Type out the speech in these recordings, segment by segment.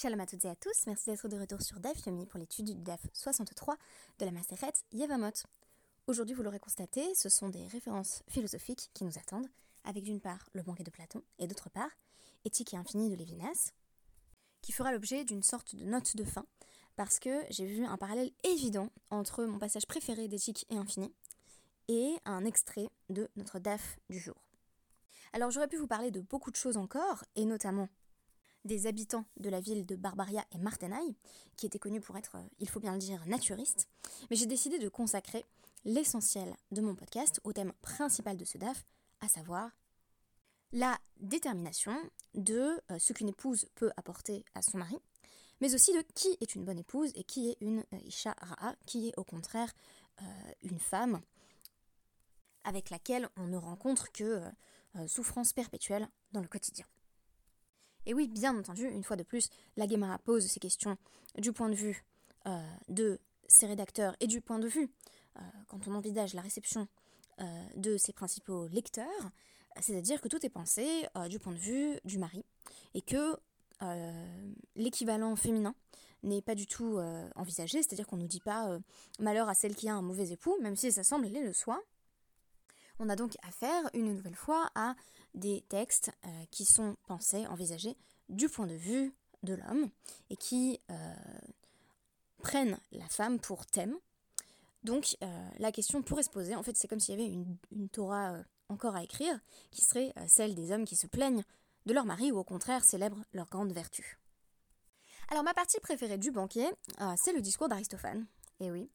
Shalom à toutes et à tous, merci d'être de retour sur DAF Yomi pour l'étude du DAF 63 de la Maseret Yevamot. Aujourd'hui, vous l'aurez constaté, ce sont des références philosophiques qui nous attendent, avec d'une part le banquet de Platon et d'autre part Éthique et infini de Lévinas, qui fera l'objet d'une sorte de note de fin, parce que j'ai vu un parallèle évident entre mon passage préféré d'Éthique et infini et un extrait de notre DAF du jour. Alors j'aurais pu vous parler de beaucoup de choses encore, et notamment des habitants de la ville de Barbaria et Martenaille, qui étaient connus pour être, euh, il faut bien le dire, naturistes, mais j'ai décidé de consacrer l'essentiel de mon podcast au thème principal de ce DAF, à savoir la détermination de euh, ce qu'une épouse peut apporter à son mari, mais aussi de qui est une bonne épouse et qui est une euh, Isha Ra'a, qui est au contraire une femme avec laquelle on ne rencontre que souffrance perpétuelle dans le quotidien. Et oui, bien entendu, une fois de plus, la Gemara pose ces questions du point de vue euh, de ses rédacteurs et du point de vue, euh, quand on envisage la réception euh, de ses principaux lecteurs, c'est-à-dire que tout est pensé du point de vue du mari et que l'équivalent féminin n'est pas du tout envisagé, c'est-à-dire qu'on ne nous dit pas malheur à celle qui a un mauvais époux, même si ça semble aller le soi. On a donc affaire une nouvelle fois à des textes euh, qui sont pensés, envisagés du point de vue de l'homme et qui euh, prennent la femme pour thème. Donc euh, la question pourrait se poser, en fait c'est comme s'il y avait une, Torah encore à écrire, qui serait celle des hommes qui se plaignent de leur mari ou au contraire célèbrent leur grande vertu. Alors ma partie préférée du banquet, c'est le discours d'Aristophane. Et oui,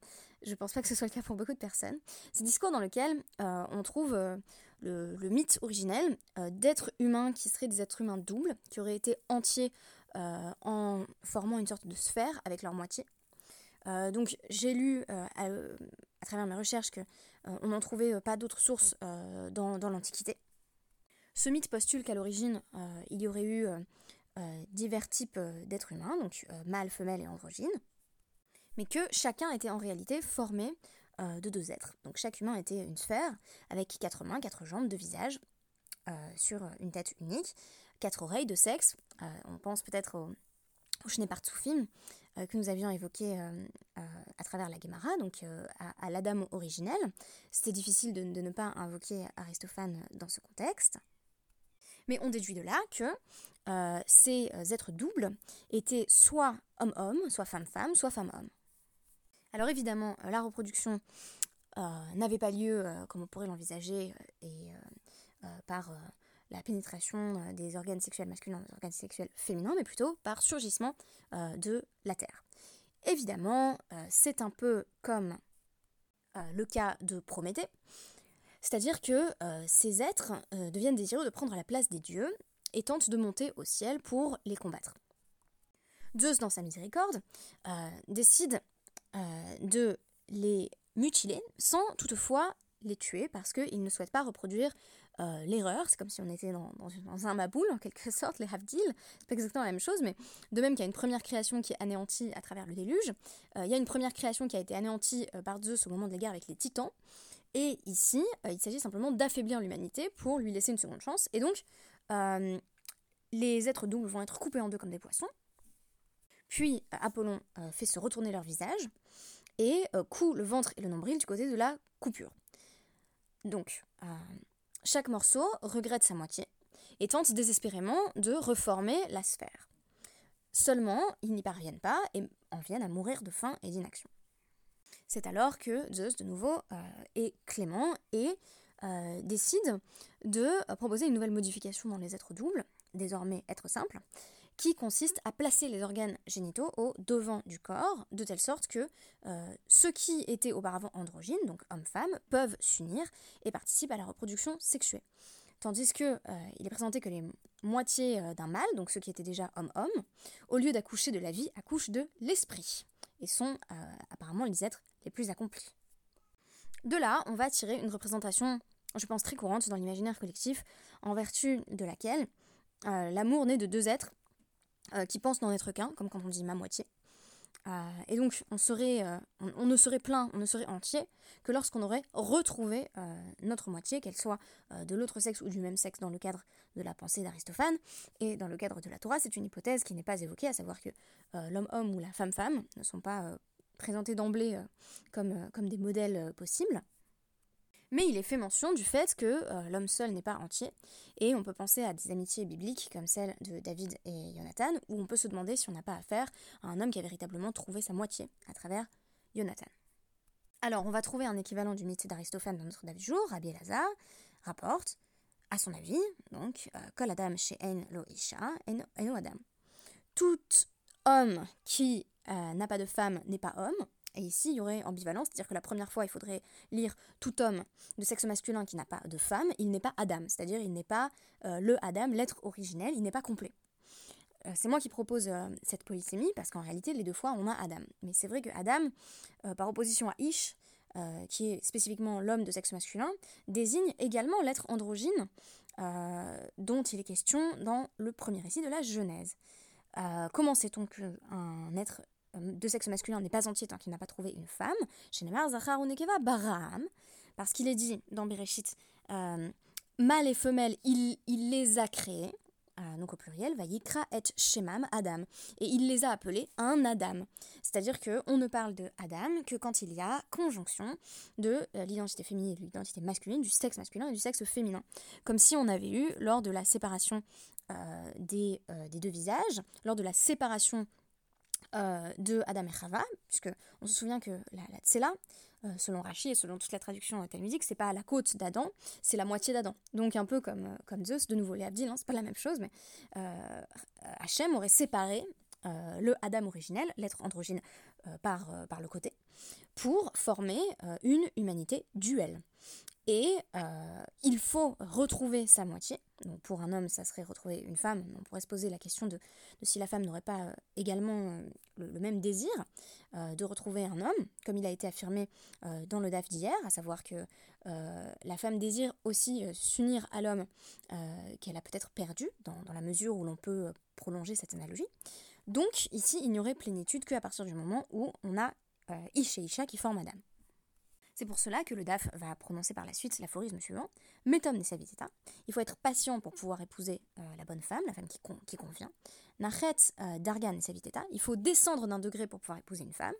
je pense pas que ce soit le cas pour beaucoup de personnes. C'est discours dans lequel on trouve le, mythe originel euh, d'êtres humains qui seraient des êtres humains doubles, qui auraient été entiers euh, en formant une sorte de sphère avec leur moitié. Euh, donc j'ai lu à, travers mes recherches que on n'en trouvait pas d'autres sources dans l'Antiquité. Ce mythe postule qu'à l'origine il y aurait eu divers types d'êtres humains, donc mâles, femelles et androgynes, mais que chacun était en réalité formé euh, de deux êtres. Donc chaque humain était une sphère avec quatre mains, quatre jambes, deux visages euh, sur une tête unique, quatre oreilles, de sexe. Euh, on pense peut-être au, au Partsoufim que nous avions évoqué à travers la Gemara, donc à, l'Adam originel. C'était difficile de, de, ne pas invoquer Aristophane dans ce contexte. Mais on déduit de là que ces êtres doubles étaient soit homme-homme, soit femme-femme, soit femme-homme. Alors évidemment, euh, la reproduction euh, n'avait pas lieu, euh, comme on pourrait l'envisager, et par la pénétration des organes sexuels masculins les organes sexuels féminins, mais plutôt par surgissement de la Terre. Évidemment, c'est un peu comme le cas de Prométhée, c'est-à-dire que ces êtres deviennent désireux de prendre la place des dieux et tentent de monter au ciel pour les combattre. Zeus, dans sa miséricorde, décide euh, de les mutiler sans toutefois les tuer parce qu'ils ne souhaitent pas reproduire euh, l'erreur. C'est comme si on était dans, un maboule en quelque sorte, les Havdil. C'est pas exactement la même chose, mais de même qu'il y a une première création qui est anéantie à travers le déluge, euh, il y a une première création qui a été anéantie par Zeus au moment de la guerre avec les titans. Et ici, il s'agit simplement d'affaiblir l'humanité pour lui laisser une seconde chance. Et donc, les êtres doubles vont être coupés en deux comme des poissons. Puis Apollon fait se retourner leur visage et euh, le ventre et le nombril du côté de la coupure. Donc, euh, chaque morceau regrette sa moitié et tente désespérément de reformer la sphère. Seulement, ils n'y parviennent pas et en viennent à mourir de faim et d'inaction. C'est alors que Zeus, de nouveau, euh, est clément et décide de proposer une nouvelle modification dans les êtres doubles, désormais êtres simples, qui consiste à placer les organes génitaux au devant du corps, de telle sorte que euh, ceux qui étaient auparavant androgynes, donc hommes-femmes, peuvent s'unir et participent à la reproduction sexuelle. Tandis que euh, il est présenté que les moitiés euh, d'un mâle, donc ceux qui étaient déjà homme-homme, au lieu d'accoucher de la vie, accouchent de l'esprit et sont apparemment les êtres les plus accomplis. De là, on va tirer une représentation, je pense très courante dans l'imaginaire collectif, en vertu de laquelle l'amour naît de deux êtres euh, qui pensent n'en être qu'un, comme quand on dit ma moitié, et donc, on, serait, on, ne serait plein, on ne serait entier que lorsqu'on aurait retrouvé notre moitié, qu'elle soit de l'autre sexe ou du même sexe dans le cadre de la pensée d'Aristophane. Et dans le cadre de la Torah, c'est une hypothèse qui n'est pas évoquée, à savoir que l'homme-homme ou la femme-femme ne sont pas présentés d'emblée comme, comme des modèles possibles. Mais il est fait mention du fait que euh, l'homme seul n'est pas entier, et on peut penser à des amitiés bibliques comme celle de David et Jonathan, où on peut se demander si on n'a pas affaire à un homme qui a véritablement trouvé sa moitié à travers Jonathan. Alors, on va trouver un équivalent du mythe d'Aristophane dans notre David jour. Rabbi rapporte, à son avis, donc, euh, Kol Adam she'en lo isha, eno Adam. Tout homme qui euh, n'a pas de femme n'est pas homme, et ici, il y aurait ambivalence, c'est-à-dire que la première fois, il faudrait lire tout homme de sexe masculin qui n'a pas de femme, il n'est pas Adam, c'est-à-dire il n'est pas euh, le Adam, l'être originel, il n'est pas complet. Euh, c'est moi qui propose euh, cette polysémie, parce qu'en réalité, les deux fois, on a Adam. Mais c'est vrai que Adam, par opposition à Ish, qui est spécifiquement l'homme de sexe masculin, désigne également l'être androgyne dont il est question dans le premier récit de la Genèse. comment sait-on qu'un être de sexe masculin n'est pas entier tant qu'il n'a pas trouvé une femme. Parce qu'il est dit dans Bereshit, euh, mâle et femelle, il, les a créés, euh, donc au pluriel, Vayikra et Shemam Adam, et il les a appelés un Adam. C'est-à-dire qu'on ne parle de Adam que quand il y a conjonction de euh, l'identité féminine et de l'identité masculine, du sexe masculin et du sexe féminin. Comme si on avait eu, lors de la séparation des, des, deux visages, lors de la séparation euh, de Adam et Chava, puisque on se souvient que la, la euh, selon Rashi et selon toute la traduction talmudique, c'est pas la côte d'Adam, c'est la moitié d'Adam. Donc un peu comme, euh, comme Zeus, de nouveau les Abdil, hein, c'est pas la même chose, mais Hachem aurait séparé le Adam originel, l'être androgyne par, par le côté, pour former une humanité duelle. Et euh, il faut retrouver sa moitié. Donc pour un homme, ça serait retrouver une femme. On pourrait se poser la question de, si la femme n'aurait pas euh, également euh, le, même désir de retrouver un homme, comme il a été affirmé dans le DAF d'hier, à savoir que la femme désire aussi s'unir à l'homme qu'elle a peut-être perdu, dans, dans, la mesure où l'on peut prolonger cette analogie. Donc ici, il n'y aurait plénitude qu'à partir du moment où on a Ish et Isha qui forment Adam. C'est pour cela que le DAF va prononcer par la suite l'aphorisme suivant Metom Nesavitita. Il faut être patient pour pouvoir épouser euh, la bonne femme, la femme qui, qui convient. Nachet euh, Dargan. Il faut descendre d'un degré pour pouvoir épouser une femme.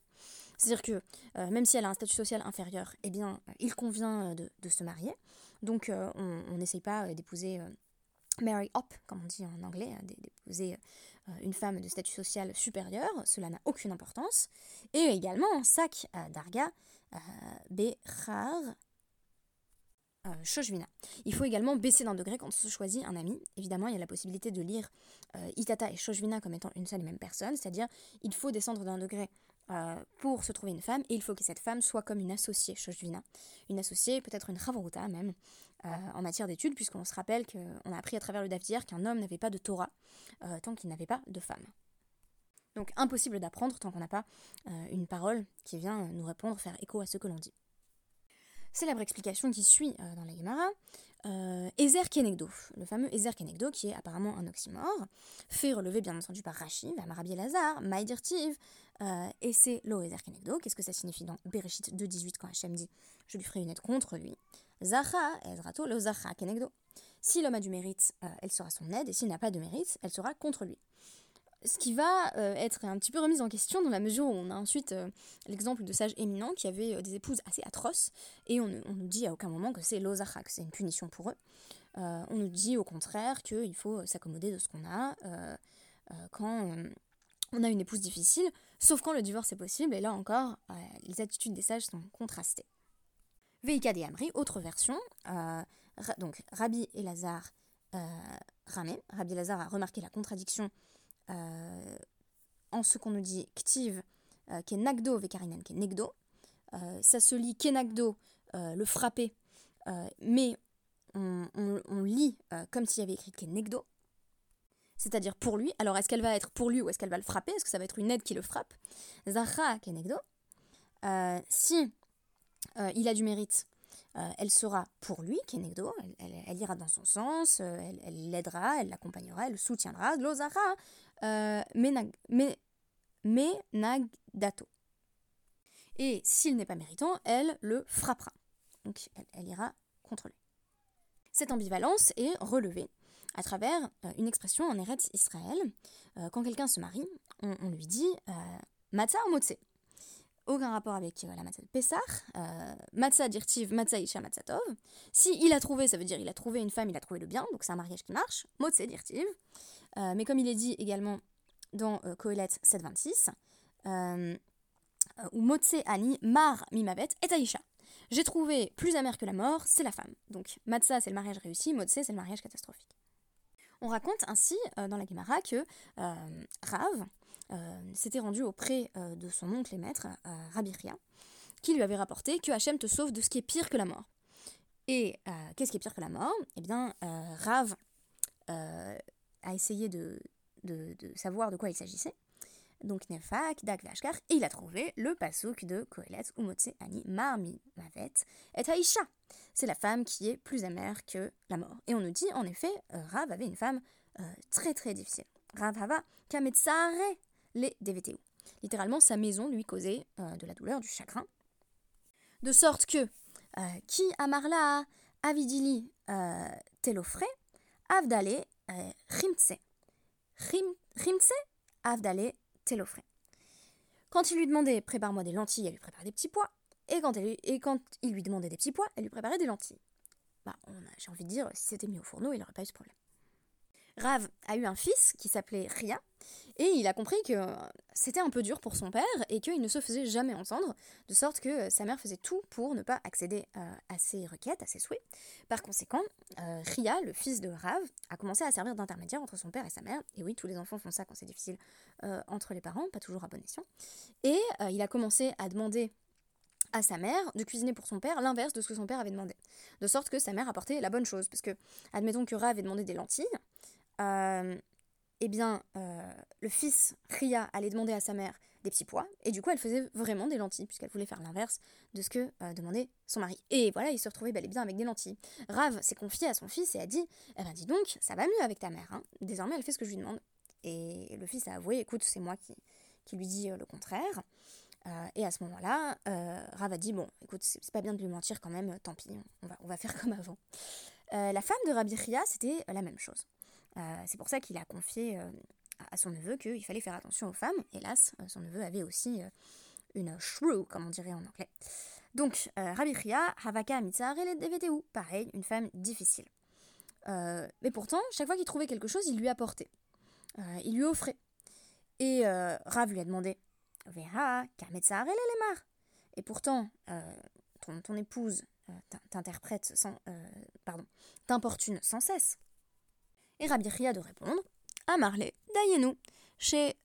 C'est-à-dire que euh, même si elle a un statut social inférieur, eh bien, il convient de, se marier. Donc, on n'essaye pas d'épouser marry up, comme on dit en anglais, d'épouser une femme de statut social supérieur, cela n'a aucune importance. Et également, sac darga, euh, Bechar euh, Shoshvina. Il faut également baisser d'un degré quand on se choisit un ami. Évidemment, il y a la possibilité de lire euh, Itata et Shoshvina comme étant une seule et même personne, c'est-à-dire il faut descendre d'un degré pour se trouver une femme et il faut que cette femme soit comme une associée Shoshvina. Une associée, peut-être une Ravaruta même, en matière d'études, puisqu'on se rappelle qu'on a appris à travers le Dafdir qu'un homme n'avait pas de Torah tant qu'il n'avait pas de femme. Donc impossible d'apprendre tant qu'on n'a pas euh, une parole qui vient euh, nous répondre, faire écho à ce que l'on dit. Célèbre explication qui suit euh, dans la Gemara, Ezer Kenegdo, le fameux Ezer Kenegdo qui est apparemment un oxymore, fait relever bien entendu par Rashi, Marabi Lazar, Maïdirtiv, et c'est lo Ezer Kenegdo. Qu'est-ce que ça signifie dans Bereshit 2.18 quand Hachem dit Je lui ferai une aide contre lui Zacha, Ezrato, lo Zacha Kenegdo. Si l'homme a du mérite, elle sera son aide, et s'il n'a pas de mérite, elle sera contre lui ce qui va euh, être un petit peu remis en question dans la mesure où on a ensuite euh, l'exemple de sages éminents qui avaient euh, des épouses assez atroces, et on, nous dit à aucun moment que c'est l'ozachak, c'est une punition pour eux. on nous dit au contraire qu'il faut s'accommoder de ce qu'on a quand on a une épouse difficile, sauf quand le divorce est possible, et là encore, les attitudes des sages sont contrastées. Veika de Amri, autre version, donc Rabbi Elazar Ramé, Rabbi Elazar a remarqué la contradiction en ce qu'on nous dit Ktiv, euh, qui est Nagdo qui est. Euh, ça se lit Kenagdo, le frappé, mais on, lit comme s'il y avait écrit Kenegdo, c'est-à-dire pour lui. Alors est-ce qu'elle va être pour lui ou est-ce qu'elle va le frapper? Est-ce que ça va être une aide qui le frappe? Zacha Kenegdo. si il a du mérite, elle sera pour lui, Kenegdo, elle, ira dans son sens, elle l'aidera, elle l'accompagnera, elle le soutiendra. Lo Zacha euh, menagdato. Et s'il n'est pas méritant, elle le frappera. Donc elle, ira contre lui. Cette ambivalence est relevée à travers euh, une expression en Eretz Israël. Euh, quand quelqu'un se marie, on, lui dit euh, matzah ou motse. Aucun rapport avec la matzah de Pessah. matzah dirtiv, matzah isha matzah Si il a trouvé, ça veut dire il a trouvé une femme, il a trouvé le bien, donc c'est un mariage qui marche. Motse dirtiv. mais comme il est dit également dans Kohelet 726, ou motse ani mar mimavet et aisha. J'ai trouvé plus amer que la mort, c'est la femme. Donc matzah c'est le mariage réussi, motse c'est le mariage catastrophique. On raconte ainsi euh, dans la Gemara que euh, Rav euh, s'était rendu auprès de son oncle et maître, Rabbi Ria, qui lui avait rapporté que Hachem te sauve de ce qui est pire que la mort. Et qu'est-ce qui est pire que la mort? Eh bien, Rav a essayé de, de, savoir de quoi il s'agissait. Donc Nefak, Dak et il a trouvé le pasuk de Kohelet, Umotse Ani Marmi Mavet et Haïcha c'est la femme qui est plus amère que la mort. Et on nous dit, en effet, euh, Rav avait une femme euh, très très difficile. Rav Hava Kametsare les DVTU. Littéralement, sa maison lui causait euh, de la douleur, du chagrin. De sorte que, qui amarla avidili telofre, avdale rimtse. Rimtse, avdale telofre. Quand il lui demandait prépare-moi des lentilles, elle lui préparait des petits pois. Et quand, et quand il lui demandait des petits pois, elle lui préparait des lentilles. Bah, j'ai envie de dire, si c'était mis au fourneau, il n'aurait pas eu ce problème. Rav a eu un fils qui s'appelait Ria, et il a compris que c'était un peu dur pour son père et qu'il ne se faisait jamais entendre, de sorte que sa mère faisait tout pour ne pas accéder euh, à ses requêtes, à ses souhaits. Par conséquent, euh, Ria, le fils de Rav, a commencé à servir d'intermédiaire entre son père et sa mère. Et oui, tous les enfants font ça quand c'est difficile euh, entre les parents, pas toujours à bon escient. Et il a commencé à demander à sa mère de cuisiner pour son père l'inverse de ce que son père avait demandé. De sorte que sa mère apportait la bonne chose. Parce que, admettons que Ra avait demandé des lentilles, euh, eh bien, euh, le fils Ria allait demander à sa mère des petits pois, et du coup, elle faisait vraiment des lentilles, puisqu'elle voulait faire l'inverse de ce que euh, demandait son mari. Et voilà, il se retrouvait bel et bien avec des lentilles. Rav s'est confié à son fils et a dit Eh ben, dis donc, ça va mieux avec ta mère. Hein. Désormais, elle fait ce que je lui demande. Et le fils a avoué Écoute, c'est moi qui, lui dis le contraire. Euh, et à ce moment-là, euh, Rav a dit Bon, écoute, c'est pas bien de lui mentir quand même, tant pis, on va, faire comme avant. Euh, la femme de Rabbi Ria, c'était la même chose. C'est pour ça qu'il a confié à son neveu qu'il fallait faire attention aux femmes. Hélas, son neveu avait aussi une shrew, comme on dirait en anglais. Donc, Rabbi Ria, Havaka Mitzar et DVTU, pareil, une femme difficile. mais pourtant, chaque fois qu'il trouvait quelque chose, il lui apportait. il lui offrait. Et Rav lui a demandé et pourtant, euh, ton, épouse euh, t'interprète sans, euh, pardon, t'importune sans cesse. Et Rabbi Ria de répondre, à Marley, Dayenu, chez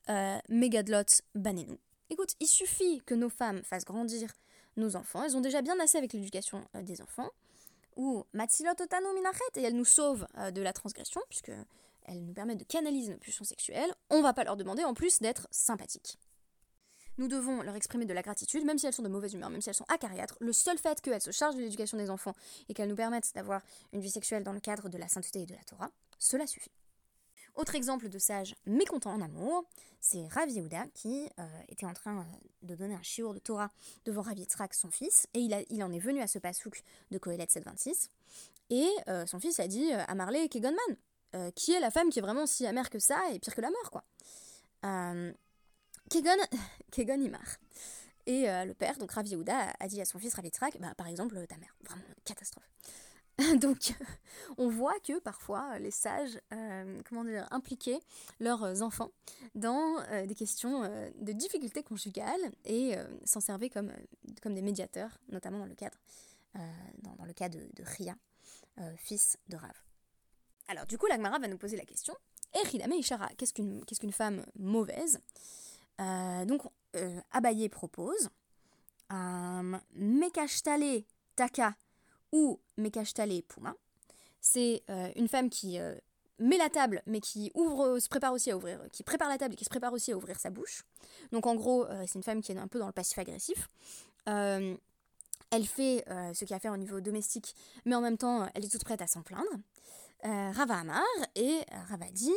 Megadlot Banenu. Écoute, il suffit que nos femmes fassent grandir nos enfants, elles ont déjà bien assez avec l'éducation des enfants, ou Matsilot Otanu Minachet, et elles nous sauvent de la transgression, puisque elles nous permettent de canaliser nos pulsions sexuelles, on va pas leur demander en plus d'être sympathiques nous devons leur exprimer de la gratitude, même si elles sont de mauvaise humeur, même si elles sont acariâtres. Le seul fait qu'elles se chargent de l'éducation des enfants et qu'elles nous permettent d'avoir une vie sexuelle dans le cadre de la sainteté et de la Torah, cela suffit. Autre exemple de sage mécontent en amour, c'est Rav Yehuda qui euh, était en train euh, de donner un chiour de Torah devant Rav son fils, et il, en est venu à ce pasouk de Kohelet 726, et euh, son fils a dit à Marley Kegonman, qui est la femme qui est vraiment si amère que ça et pire que la mort, quoi. Kegon, Kegon Imar. Et euh, le père, donc Rav Yehuda, a dit à son fils Rav bah, par exemple, ta mère, vraiment catastrophe. donc, on voit que parfois les sages, euh, impliquaient leurs enfants dans euh, des questions de difficultés conjugales et s'en servaient comme, des médiateurs, notamment dans le cadre, cas de, Ria, fils de Rav. Alors, du coup, l'Agmara va nous poser la question Echidame Ishara, qu'est-ce qu'une qu'est-ce qu'une femme mauvaise? Euh, donc, euh, Abaye propose Mekashtale Taka ou Mekashtale Puma. C'est euh, une femme qui met la table, mais qui se prépare aussi à ouvrir, sa bouche. Donc en gros, c'est une femme qui est un peu dans le passif agressif. elle fait ce qu'il y a à faire au niveau domestique, mais en même temps, elle est toute prête à s'en plaindre. Rava Amar et Rava dit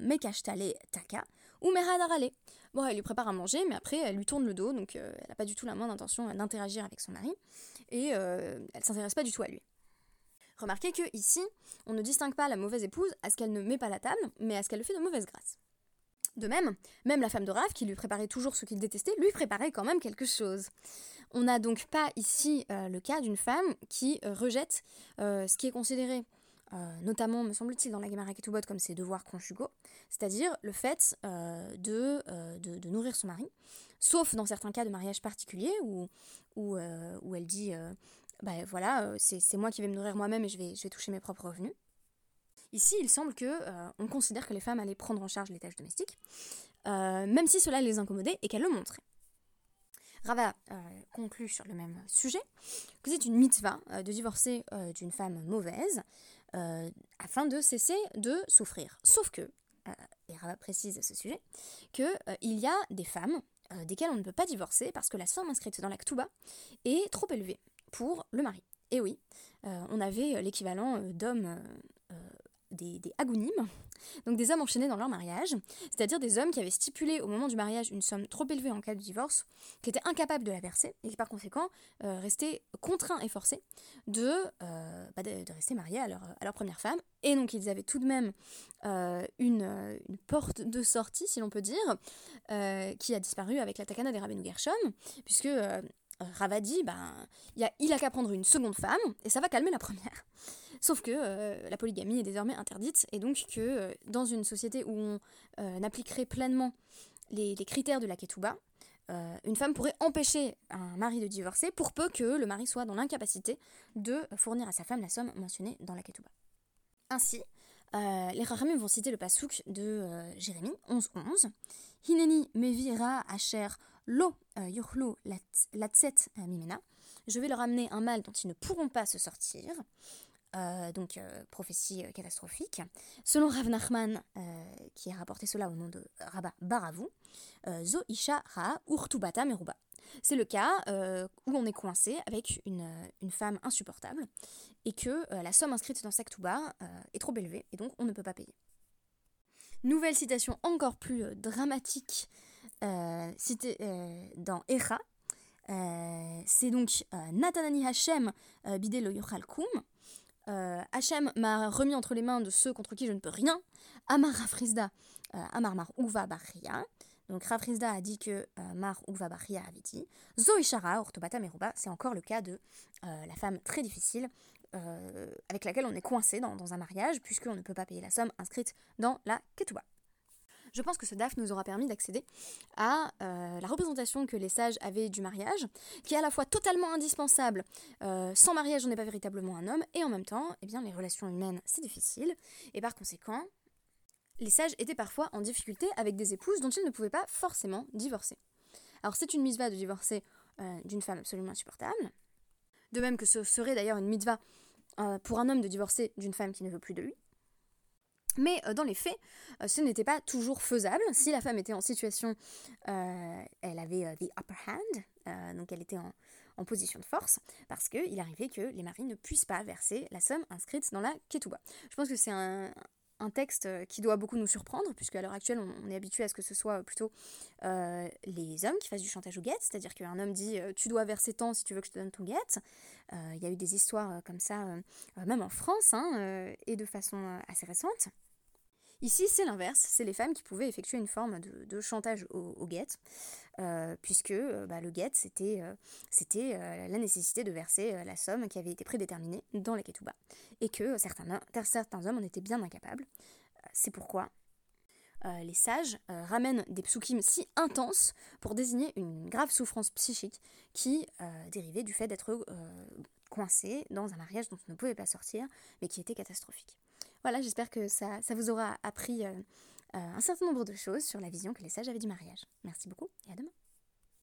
Mekashtale Taka? Ou Meradarale. Bon, elle lui prépare à manger, mais après, elle lui tourne le dos, donc elle n'a pas du tout la moindre intention d'interagir avec son mari, et elle s'intéresse pas du tout à lui. Remarquez que ici, on ne distingue pas la mauvaise épouse à ce qu'elle ne met pas la table, mais à ce qu'elle le fait de mauvaise grâce. De même, même la femme de Rav, qui lui préparait toujours ce qu'il détestait, lui préparait quand même quelque chose. On n'a donc pas ici euh, le cas d'une femme qui euh, rejette euh, ce qui est considéré, notamment, me semble-t-il, dans la Gemara Ketubot comme ses devoirs conjugaux, c'est-à-dire le fait de, nourrir son mari, sauf dans certains cas de mariage particuliers où, où, où elle dit bah voilà, c'est moi qui vais me nourrir moi-même et je vais, toucher mes propres revenus. Ici, il semble que euh, on considère que les femmes allaient prendre en charge les tâches domestiques, euh, même si cela les incommodait et qu'elles le montraient. Rava euh, conclut sur le même sujet que c'est une mitzvah de divorcer d'une femme mauvaise afin de cesser de souffrir. Sauf que, et Rava précise à ce sujet, qu'il il y a des femmes desquelles on ne peut pas divorcer parce que la somme inscrite dans la est trop élevée pour le mari. Et oui, on avait l'équivalent d'hommes des, des donc des hommes enchaînés dans leur mariage, c'est-à-dire des hommes qui avaient stipulé au moment du mariage une somme trop élevée en cas de divorce, qui étaient incapables de la verser, et qui par conséquent euh, restaient contraints et forcés de, euh, bah, rester mariés à leur, première femme, et donc ils avaient tout de même euh, une, une, porte de sortie, si l'on peut dire, qui a disparu avec la takana des Rabbeinu Gershom, puisque Ravadi, ben, il a, il a qu'à prendre une seconde femme, et ça va calmer la première. Sauf que euh, la polygamie est désormais interdite et donc que euh, dans une société où on euh, appliquerait pleinement les, critères de la ketouba, une femme pourrait empêcher un mari de divorcer pour peu que le mari soit dans l'incapacité de fournir à sa femme la somme mentionnée dans la ketouba. Ainsi, les Rachamim vont citer le pasouk de Jérémie 11.11. Hineni mevira asher lo. Je vais leur amener un mal dont ils ne pourront pas se sortir. Euh, donc euh, prophétie euh, catastrophique. Selon Rav Nachman, qui a rapporté cela au nom de Rabba Baravou, Zo Isha Ra Urtubata Meruba. C'est le cas où on est coincé avec une, une femme insupportable et que la somme inscrite dans Saktuba est trop élevée et donc on ne peut pas payer. Nouvelle citation encore plus dramatique citée dans Echa. c'est donc Natanani Hashem bidé lo yochal kum, euh, Hachem m'a remis entre les mains de ceux contre qui je ne peux rien. Amar Rafrizda, euh, Amar Mar Uva Baria. Donc Rafrizda a dit que euh, Mar Uva Baria avait dit. Zoishara, Ortobata Meruba, c'est encore le cas de euh, la femme très difficile avec laquelle on est coincé dans, un mariage puisqu'on ne peut pas payer la somme inscrite dans la Ketuba je pense que ce DAF nous aura permis d'accéder à euh, la représentation que les sages avaient du mariage, qui est à la fois totalement indispensable. Euh, sans mariage, on n'est pas véritablement un homme, et en même temps, eh bien, les relations humaines, c'est difficile, et par conséquent, les sages étaient parfois en difficulté avec des épouses dont ils ne pouvaient pas forcément divorcer. Alors c'est une mitzvah de divorcer euh, d'une femme absolument insupportable, de même que ce serait d'ailleurs une mitzvah pour un homme de divorcer d'une femme qui ne veut plus de lui. Mais euh, dans les faits, euh, ce n'était pas toujours faisable. Si la femme était en situation, euh, elle avait the upper hand, donc elle était en, position de force, parce qu'il arrivait que les maris ne puissent pas verser la somme inscrite dans la ketouba. Je pense que c'est un, texte qui doit beaucoup nous surprendre, puisque à l'heure actuelle, on, est habitué à ce que ce soit plutôt les hommes qui fassent du chantage au guet, c'est-à-dire qu'un homme dit tu dois verser tant si tu veux que je te donne ton guet. Il y a eu des histoires comme ça, même en France, hein, et de façon assez récente. Ici, c'est l'inverse, c'est les femmes qui pouvaient effectuer une forme de, chantage au, guet, euh, puisque euh, bah, le guet, c'était euh, la nécessité de verser la somme qui avait été prédéterminée dans la ketouba, et que certains, certains hommes en étaient bien incapables. c'est pourquoi les sages ramènent des psukim si intenses pour désigner une grave souffrance psychique qui dérivait du fait d'être coincé dans un mariage dont on ne pouvait pas sortir, mais qui était catastrophique. Voilà, j'espère que ça, vous aura appris euh, euh, un certain nombre de choses sur la vision que les sages avaient du mariage. Merci beaucoup et à demain.